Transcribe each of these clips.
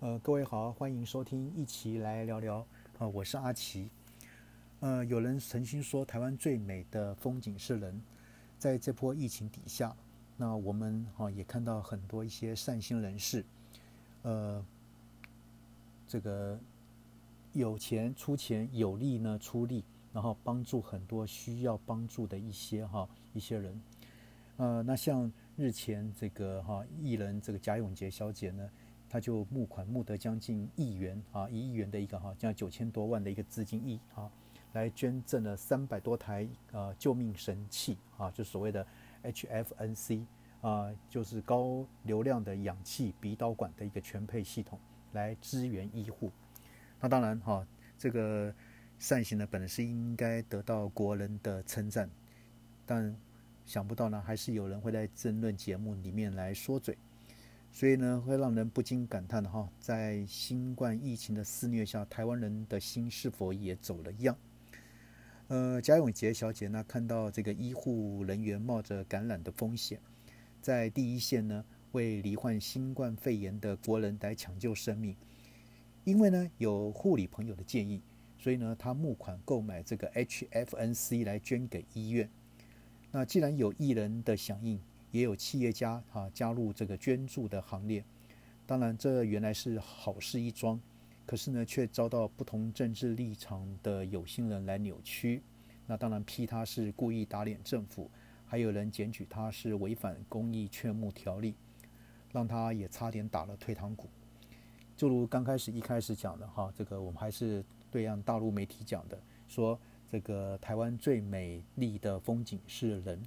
呃，各位好，欢迎收听，一起来聊聊。啊，我是阿奇。呃，有人曾经说，台湾最美的风景是人。在这波疫情底下，那我们哈也看到很多一些善心人士，呃，这个有钱出钱，有力呢出力，然后帮助很多需要帮助的一些哈一些人。呃，那像日前这个哈艺人这个贾永杰小姐呢。他就募款募得将近亿元啊，一亿元的一个哈，将九千多万的一个资金亿啊，来捐赠了三百多台呃救命神器啊，就所谓的 HFNC 啊，就是高流量的氧气鼻导管的一个全配系统来支援医护。那当然哈，这个善行呢，本来是应该得到国人的称赞，但想不到呢，还是有人会在争论节目里面来说嘴。所以呢，会让人不禁感叹哈，在新冠疫情的肆虐下，台湾人的心是否也走了样？呃，贾永杰小姐呢，看到这个医护人员冒着感染的风险，在第一线呢，为罹患新冠肺炎的国人来抢救生命。因为呢，有护理朋友的建议，所以呢，他募款购买这个 HFNC 来捐给医院。那既然有艺人的响应。也有企业家啊加入这个捐助的行列，当然这原来是好事一桩，可是呢却遭到不同政治立场的有心人来扭曲，那当然批他是故意打脸政府，还有人检举他是违反公益劝募条例，让他也差点打了退堂鼓。就如刚开始一开始讲的哈，这个我们还是对岸大陆媒体讲的，说这个台湾最美丽的风景是人，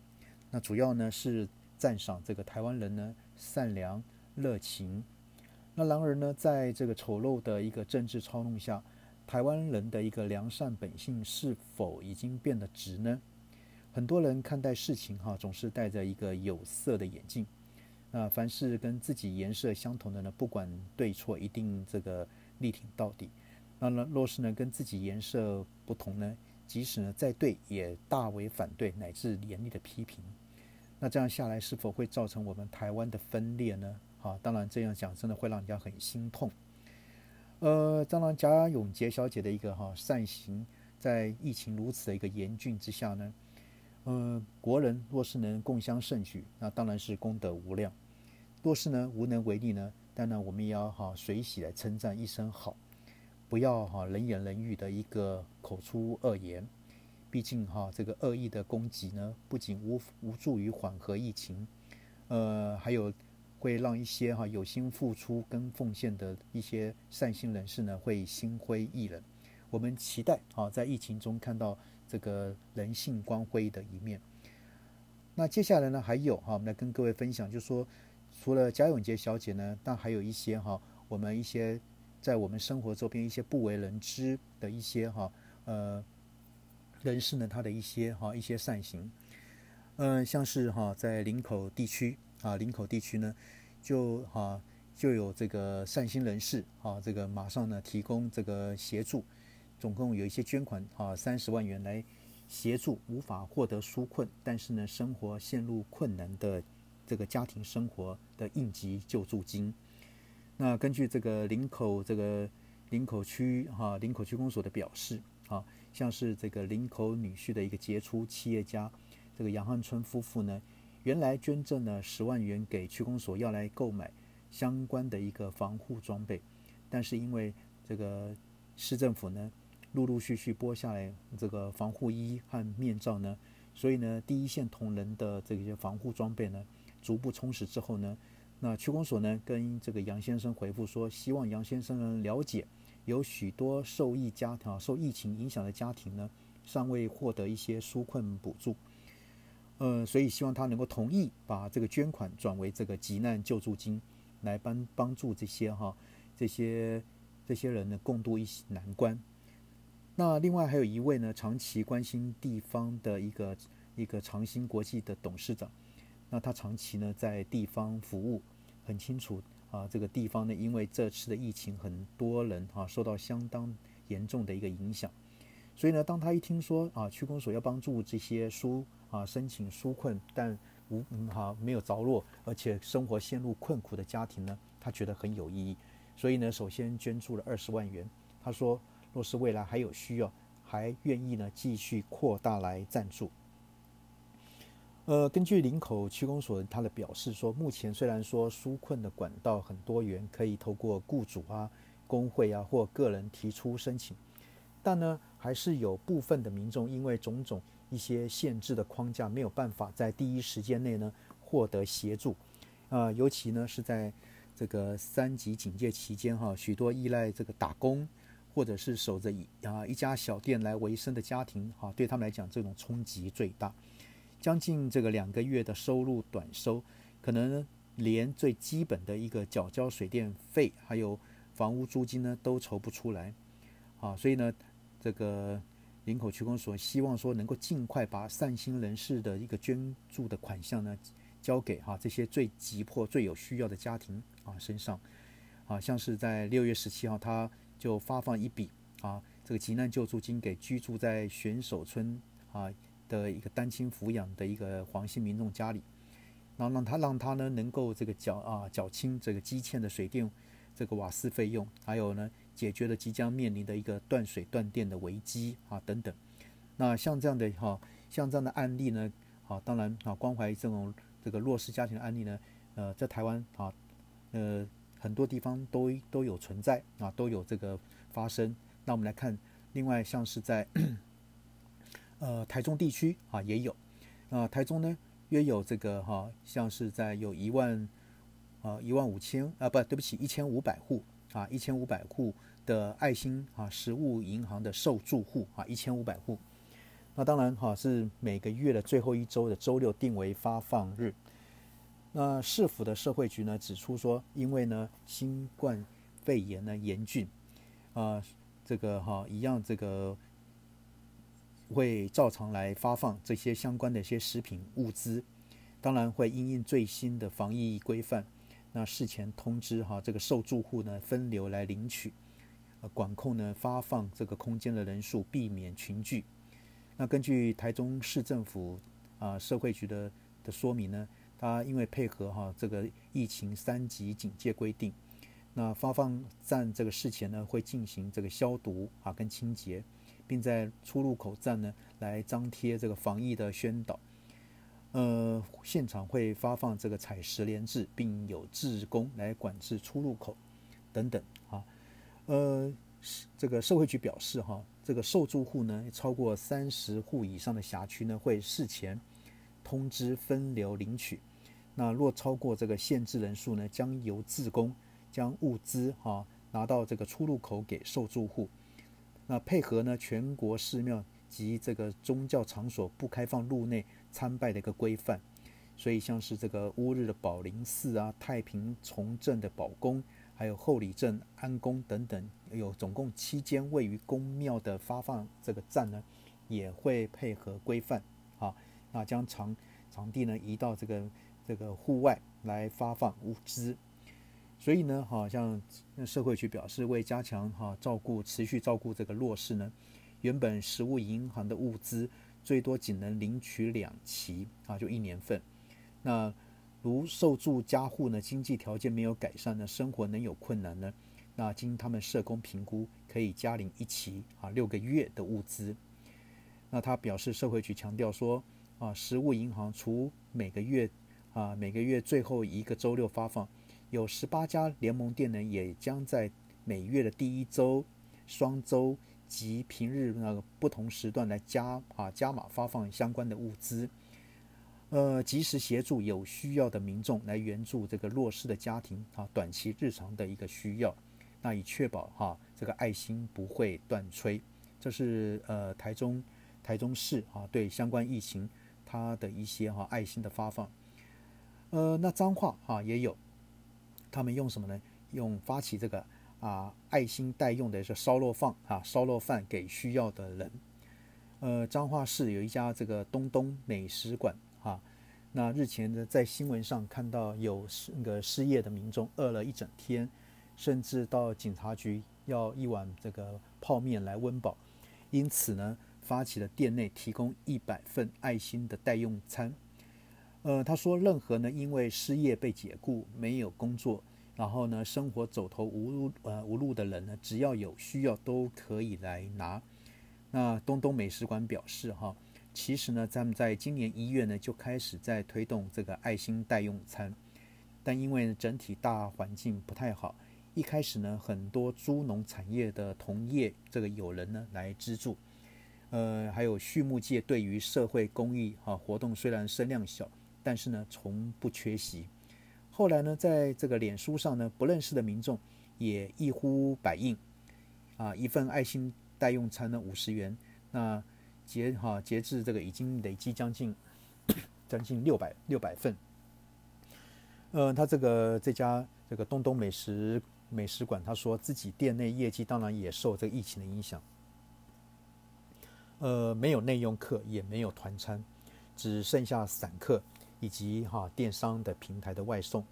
那主要呢是。赞赏这个台湾人呢善良热情，那然而呢，在这个丑陋的一个政治操弄下，台湾人的一个良善本性是否已经变得直呢？很多人看待事情哈，总是戴着一个有色的眼镜。那凡是跟自己颜色相同的呢，不管对错，一定这个力挺到底。那呢，若是呢跟自己颜色不同呢，即使呢再对，也大为反对，乃至严厉的批评。那这样下来是否会造成我们台湾的分裂呢？啊，当然这样讲真的会让人家很心痛。呃，当然贾永杰小姐的一个哈善行，在疫情如此的一个严峻之下呢，呃，国人若是能共襄盛举，那当然是功德无量；若是呢无能为力呢，当然我们也要哈随喜来称赞一声好，不要哈人言人语的一个口出恶言。毕竟哈，这个恶意的攻击呢，不仅无无助于缓和疫情，呃，还有会让一些哈有心付出跟奉献的一些善心人士呢，会心灰意冷。我们期待啊，在疫情中看到这个人性光辉的一面。那接下来呢，还有哈，我们来跟各位分享，就是说，除了贾永杰小姐呢，但还有一些哈，我们一些在我们生活周边一些不为人知的一些哈，呃。人士呢，他的一些哈一些善行，嗯，像是哈在林口地区啊，林口地区呢，就哈就有这个善心人士啊，这个马上呢提供这个协助，总共有一些捐款啊三十万元来协助无法获得纾困，但是呢生活陷入困难的这个家庭生活的应急救助金。那根据这个林口这个林口区哈林口区公所的表示啊。像是这个林口女婿的一个杰出企业家，这个杨汉春夫妇呢，原来捐赠了十万元给区公所，要来购买相关的一个防护装备，但是因为这个市政府呢，陆陆续续拨下来这个防护衣和面罩呢，所以呢，第一线同仁的这些防护装备呢，逐步充实之后呢，那区公所呢，跟这个杨先生回复说，希望杨先生能了解。有许多受疫家庭啊，受疫情影响的家庭呢，尚未获得一些纾困补助，呃，所以希望他能够同意把这个捐款转为这个急难救助金，来帮帮助这些哈这些这些人呢共度一些难关。那另外还有一位呢，长期关心地方的一个一个长兴国际的董事长，那他长期呢在地方服务，很清楚。啊，这个地方呢，因为这次的疫情，很多人啊受到相当严重的一个影响，所以呢，当他一听说啊，区公所要帮助这些纾啊申请纾困但无哈没有着落，而且生活陷入困苦的家庭呢，他觉得很有意义，所以呢，首先捐助了二十万元。他说，若是未来还有需要，还愿意呢继续扩大来赞助。呃，根据林口区公所他的表示说，目前虽然说纾困的管道很多元，可以透过雇主啊、工会啊或个人提出申请，但呢，还是有部分的民众因为种种一些限制的框架，没有办法在第一时间内呢获得协助。啊，尤其呢是在这个三级警戒期间哈，许多依赖这个打工或者是守着一啊一家小店来维生的家庭哈，对他们来讲，这种冲击最大。将近这个两个月的收入短收，可能连最基本的一个缴交水电费，还有房屋租金呢，都筹不出来，啊，所以呢，这个林口区公所希望说能够尽快把善心人士的一个捐助的款项呢，交给哈这些最急迫、最有需要的家庭啊身上，啊，像是在六月十七号，他就发放一笔啊这个急难救助金给居住在选手村啊。的一个单亲抚养的一个黄姓民众家里，然后让他让他呢能够这个缴啊缴清这个积欠的水电、这个瓦斯费用，还有呢解决了即将面临的一个断水断电的危机啊等等。那像这样的哈，像这样的案例呢，啊当然啊关怀这种这个弱势家庭的案例呢，呃在台湾啊呃很多地方都都有存在啊都有这个发生。那我们来看，另外像是在。呃，台中地区啊也有，啊，台中呢约有这个哈，像是在有一万，啊一万五千啊，不对不起，一千五百户啊，一千五百户的爱心啊食物银行的受助户啊，一千五百户。那当然哈是每个月的最后一周的周六定为发放日。那市府的社会局呢指出说，因为呢新冠肺炎呢严峻，啊这个哈一样这个。会照常来发放这些相关的一些食品物资，当然会因应最新的防疫规范，那事前通知哈这个受住户呢分流来领取，呃管控呢发放这个空间的人数，避免群聚。那根据台中市政府啊社会局的的说明呢，他因为配合哈这个疫情三级警戒规定，那发放站这个事前呢会进行这个消毒啊跟清洁。并在出入口站呢来张贴这个防疫的宣导，呃，现场会发放这个采石联制，并有志工来管制出入口等等啊，呃，这个社会局表示哈，这个受助户呢超过三十户以上的辖区呢会事前通知分流领取，那若超过这个限制人数呢，将由志工将物资哈拿到这个出入口给受助户。那配合呢，全国寺庙及这个宗教场所不开放入内参拜的一个规范，所以像是这个乌日的宝林寺啊、太平崇正的宝宫，还有后里镇安宫等等，有总共七间位于宫庙的发放这个站呢，也会配合规范啊，那将场场地呢移到这个这个户外来发放物资。所以呢，哈，像社会局表示，为加强哈照顾持续照顾这个弱势呢，原本食物银行的物资最多仅能领取两期啊，就一年份。那如受助家户呢，经济条件没有改善呢，生活能有困难呢，那经他们社工评估，可以加领一期啊六个月的物资。那他表示，社会局强调说啊，食物银行除每个月啊每个月最后一个周六发放。有十八家联盟店呢，也将在每月的第一周、双周及平日那个不同时段来加啊加码发放相关的物资，呃，及时协助有需要的民众来援助这个弱势的家庭啊短期日常的一个需要，那以确保哈这个爱心不会断炊。这是呃台中台中市啊对相关疫情它的一些哈爱心的发放，呃，那脏话啊也有。他们用什么呢？用发起这个啊爱心代用的是烧肉饭啊烧肉饭给需要的人。呃，彰化市有一家这个东东美食馆啊，那日前呢在新闻上看到有失那个失业的民众饿了一整天，甚至到警察局要一碗这个泡面来温饱，因此呢发起了店内提供一百份爱心的代用餐。呃，他说，任何呢因为失业被解雇、没有工作、然后呢，生活走投无路呃无路的人呢，只要有需要都可以来拿。那东东美食馆表示哈，其实呢，咱们在今年一月呢就开始在推动这个爱心代用餐，但因为整体大环境不太好，一开始呢，很多猪农产业的同业这个有人呢来资助，呃，还有畜牧界对于社会公益哈活动虽然声量小，但是呢从不缺席。后来呢，在这个脸书上呢，不认识的民众也一呼百应，啊，一份爱心代用餐呢五十元，那截哈截至这个已经累积将近 将近六百六百份。呃，他这个这家这个东东美食美食馆，他说自己店内业绩当然也受这个疫情的影响，呃，没有内用客，也没有团餐，只剩下散客。以及哈电商的平台的外送，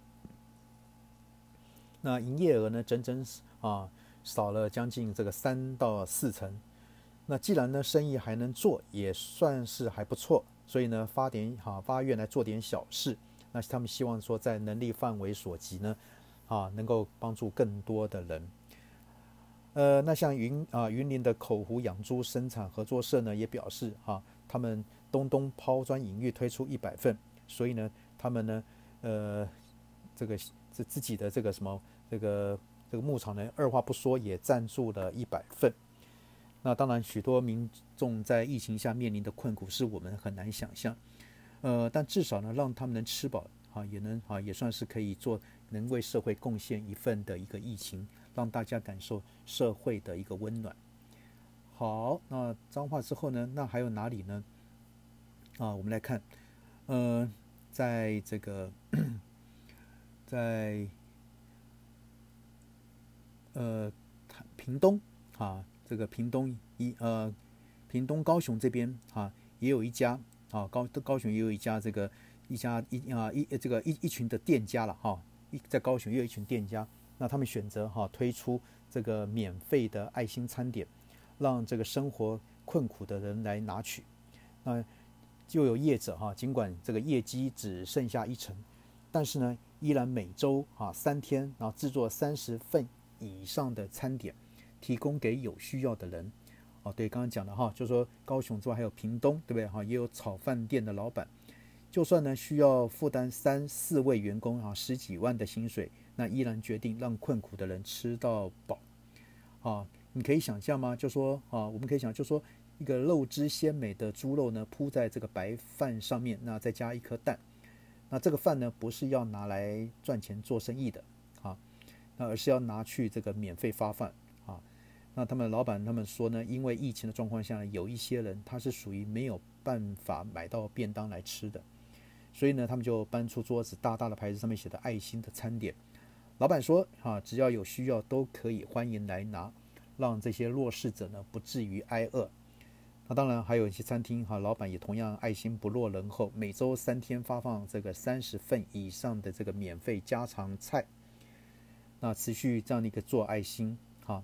那营业额呢，整整啊少了将近这个三到四成。那既然呢生意还能做，也算是还不错，所以呢发点哈发愿来做点小事。那他们希望说在能力范围所及呢，啊能够帮助更多的人。呃，那像云啊云林的口湖养猪生产合作社呢，也表示哈他们东东抛砖引玉推出一百份。所以呢，他们呢，呃，这个自自己的这个什么，这个这个牧场呢，二话不说也赞助了一百份。那当然，许多民众在疫情下面临的困苦是我们很难想象。呃，但至少呢，让他们能吃饱，啊，也能啊，也算是可以做，能为社会贡献一份的一个疫情，让大家感受社会的一个温暖。好，那脏话之后呢，那还有哪里呢？啊，我们来看，嗯。在这个，在呃，屏东啊，这个屏东一呃，屏东高雄这边啊，也有一家啊，高高雄也有一家这个一家一啊一这个一一群的店家了哈，一在高雄也有一群店家，那他们选择哈推出这个免费的爱心餐点，让这个生活困苦的人来拿取，那。就有业者哈，尽管这个业绩只剩下一成，但是呢，依然每周啊三天，然后制作三十份以上的餐点，提供给有需要的人。哦，对，刚刚讲的哈，就说高雄之外还有屏东，对不对哈？也有炒饭店的老板，就算呢需要负担三四位员工啊十几万的薪水，那依然决定让困苦的人吃到饱。啊，你可以想象吗？就说啊，我们可以想，就说。一个肉汁鲜美的猪肉呢，铺在这个白饭上面，那再加一颗蛋，那这个饭呢，不是要拿来赚钱做生意的啊，那而是要拿去这个免费发饭啊。那他们老板他们说呢，因为疫情的状况下，有一些人他是属于没有办法买到便当来吃的，所以呢，他们就搬出桌子，大大的牌子上面写的爱心的餐点。老板说啊，只要有需要都可以欢迎来拿，让这些弱势者呢不至于挨饿。那当然还有一些餐厅哈，老板也同样爱心不落人后，每周三天发放这个三十份以上的这个免费家常菜。那持续这样的一个做爱心哈，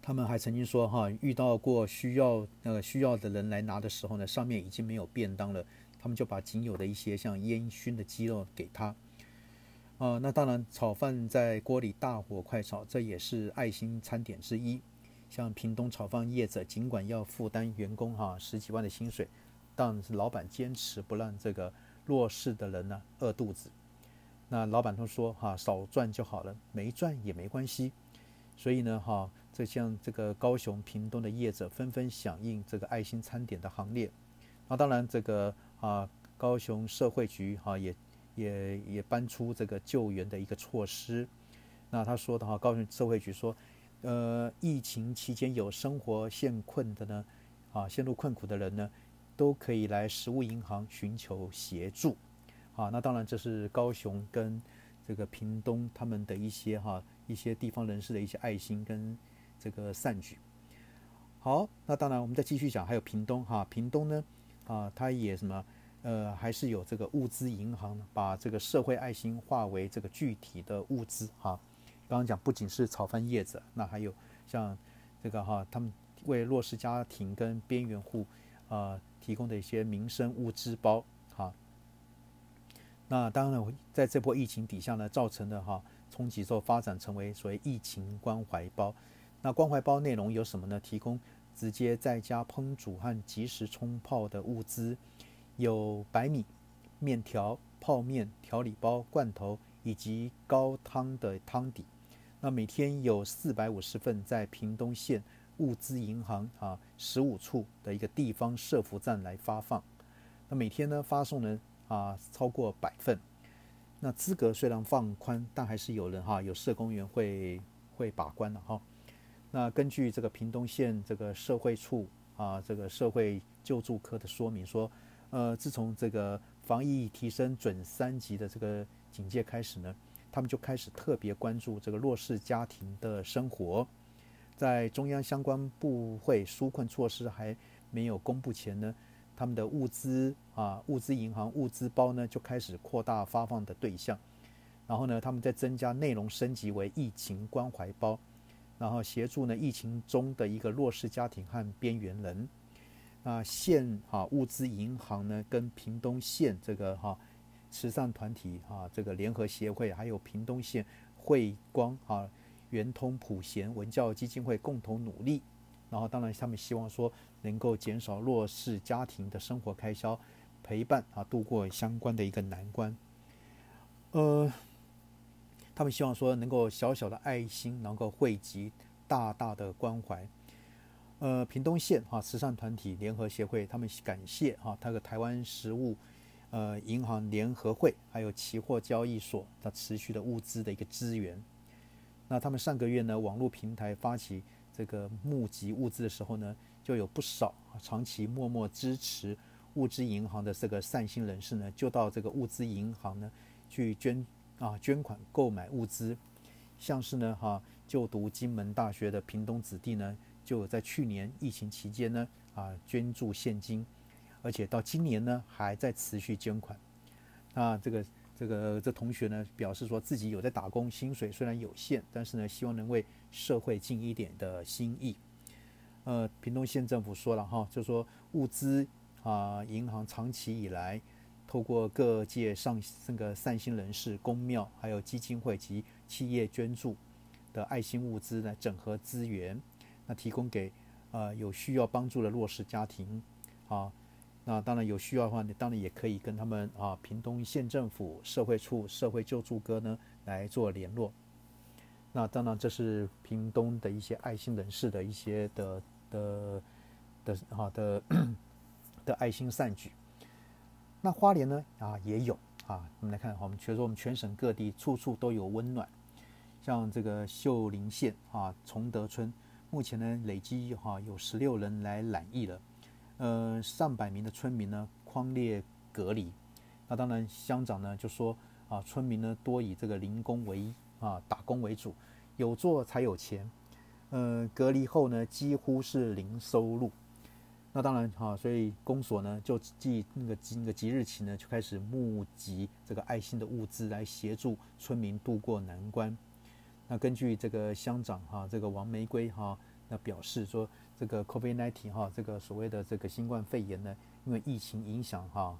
他们还曾经说哈，遇到过需要呃需要的人来拿的时候呢，上面已经没有便当了，他们就把仅有的一些像烟熏的鸡肉给他。啊，那当然炒饭在锅里大火快炒，这也是爱心餐点之一。像屏东炒饭业者，尽管要负担员工哈十几万的薪水，但是老板坚持不让这个弱势的人呢饿肚子。那老板都说哈少赚就好了，没赚也没关系。所以呢哈，这像这个高雄、屏东的业者纷纷响应这个爱心餐点的行列。那当然这个啊高雄社会局哈也也也搬出这个救援的一个措施。那他说的哈，高雄社会局说。呃，疫情期间有生活陷困的呢，啊，陷入困苦的人呢，都可以来食物银行寻求协助，啊，那当然这是高雄跟这个屏东他们的一些哈一些地方人士的一些爱心跟这个善举。好，那当然我们再继续讲，还有屏东哈，屏东呢，啊，它也什么，呃，还是有这个物资银行，把这个社会爱心化为这个具体的物资哈。刚刚讲，不仅是炒饭叶子，那还有像这个哈，他们为弱势家庭跟边缘户啊提供的一些民生物资包哈。那当然，在这波疫情底下呢，造成的哈冲击之后发展成为所谓疫情关怀包。那关怀包内容有什么呢？提供直接在家烹煮和即时冲泡的物资，有白米、面条、泡面、调理包、罐头以及高汤的汤底。那每天有四百五十份在屏东县物资银行啊十五处的一个地方社服站来发放。那每天呢发送呢啊超过百份。那资格虽然放宽，但还是有人哈有社工员会会把关的哈。那根据这个屏东县这个社会处啊这个社会救助科的说明说，呃自从这个防疫提升准三级的这个警戒开始呢。他们就开始特别关注这个弱势家庭的生活，在中央相关部会纾困措施还没有公布前呢，他们的物资啊物资银行物资包呢就开始扩大发放的对象，然后呢，他们在增加内容升级为疫情关怀包，然后协助呢疫情中的一个弱势家庭和边缘人。那县啊物资银行呢跟屏东县这个哈。慈善团体啊，这个联合协会，还有屏东县慧光啊、圆通普贤文教基金会共同努力。然后，当然他们希望说能够减少弱势家庭的生活开销，陪伴啊度过相关的一个难关。呃，他们希望说能够小小的爱心能够汇集大大的关怀。呃，屏东县哈慈善团体联合协会，他们感谢哈他的台湾食物。呃，银行联合会还有期货交易所它持续的物资的一个资源。那他们上个月呢，网络平台发起这个募集物资的时候呢，就有不少长期默默支持物资银行的这个善心人士呢，就到这个物资银行呢去捐啊捐款购买物资。像是呢哈，就读金门大学的屏东子弟呢，就在去年疫情期间呢啊捐助现金。而且到今年呢，还在持续捐款。那这个这个这同学呢，表示说自己有在打工，薪水虽然有限，但是呢，希望能为社会尽一点的心意。呃，屏东县政府说了哈，就说物资啊，银行长期以来透过各界上这个善心人士、公庙、还有基金会及企业捐助的爱心物资呢，整合资源，那提供给呃有需要帮助的弱势家庭啊。那当然有需要的话，你当然也可以跟他们啊，屏东县政府社会处社会救助科呢来做联络。那当然这是屏东的一些爱心人士的一些的的的好的的爱心善举。那花莲呢啊也有啊，我们来看，我们觉得我们全省各地处处都有温暖。像这个秀林县啊崇德村，目前呢累积哈有十六人来染疫了。呃，上百名的村民呢，框列隔离。那当然，乡长呢就说啊，村民呢多以这个零工为啊，打工为主，有做才有钱。呃，隔离后呢，几乎是零收入。那当然哈，所以公所呢就即那个即那个即日起呢，就开始募集这个爱心的物资来协助村民渡过难关。那根据这个乡长哈，这个王玫瑰哈，那表示说。这个 COVID-19 哈，这个所谓的这个新冠肺炎呢，因为疫情影响哈，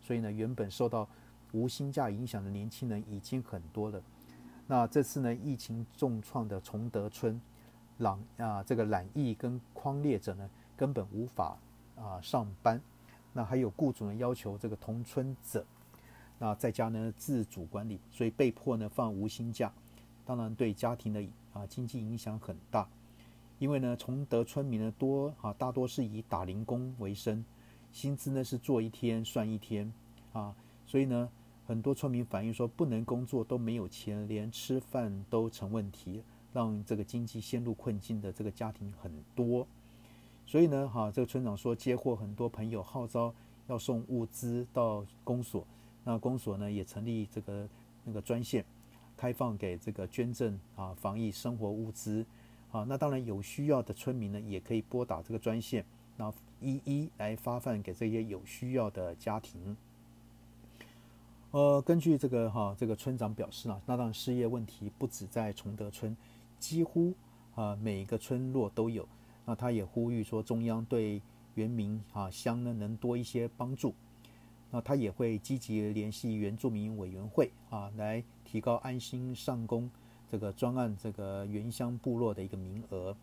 所以呢，原本受到无薪假影响的年轻人已经很多了。那这次呢，疫情重创的崇德村，朗啊，这个染疫跟框列者呢，根本无法啊上班。那还有雇主呢要求这个同村者，那在家呢自主管理，所以被迫呢放无薪假，当然对家庭的啊经济影响很大。因为呢，崇德村民呢多啊，大多是以打零工为生，薪资呢是做一天算一天啊，所以呢，很多村民反映说，不能工作都没有钱，连吃饭都成问题，让这个经济陷入困境的这个家庭很多。所以呢，哈，这个村长说，接获很多朋友号召要送物资到公所，那公所呢也成立这个那个专线，开放给这个捐赠啊防疫生活物资。啊，那当然有需要的村民呢，也可以拨打这个专线，然后一一来发放给这些有需要的家庭。呃，根据这个哈，这个村长表示呢，那当然失业问题不止在崇德村，几乎啊每一个村落都有。那他也呼吁说，中央对原民啊乡呢能多一些帮助。那他也会积极联系原住民委员会啊，来提高安心上工这个专案这个原乡部落的一个名额。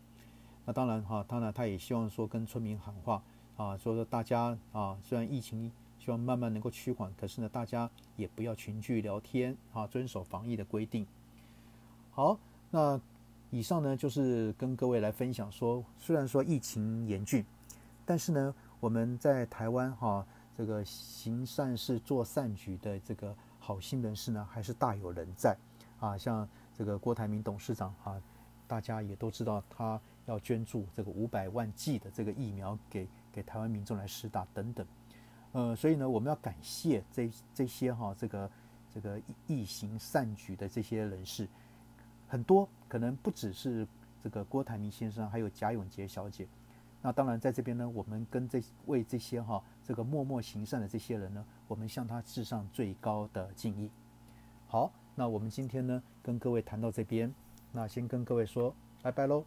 那当然哈，当然他也希望说跟村民喊话啊，说说大家啊，虽然疫情希望慢慢能够趋缓，可是呢，大家也不要群聚聊天啊，遵守防疫的规定。好，那以上呢就是跟各位来分享说，虽然说疫情严峻，但是呢，我们在台湾哈，这个行善事、做善举的这个好心人士呢，还是大有人在啊。像这个郭台铭董事长啊，大家也都知道他。要捐助这个五百万剂的这个疫苗给给台湾民众来施打等等，呃，所以呢，我们要感谢这这些哈这个这个义行善举的这些人士，很多可能不只是这个郭台铭先生，还有贾永杰小姐。那当然在这边呢，我们跟这为这些哈这个默默行善的这些人呢，我们向他致上最高的敬意。好，那我们今天呢跟各位谈到这边，那先跟各位说拜拜喽。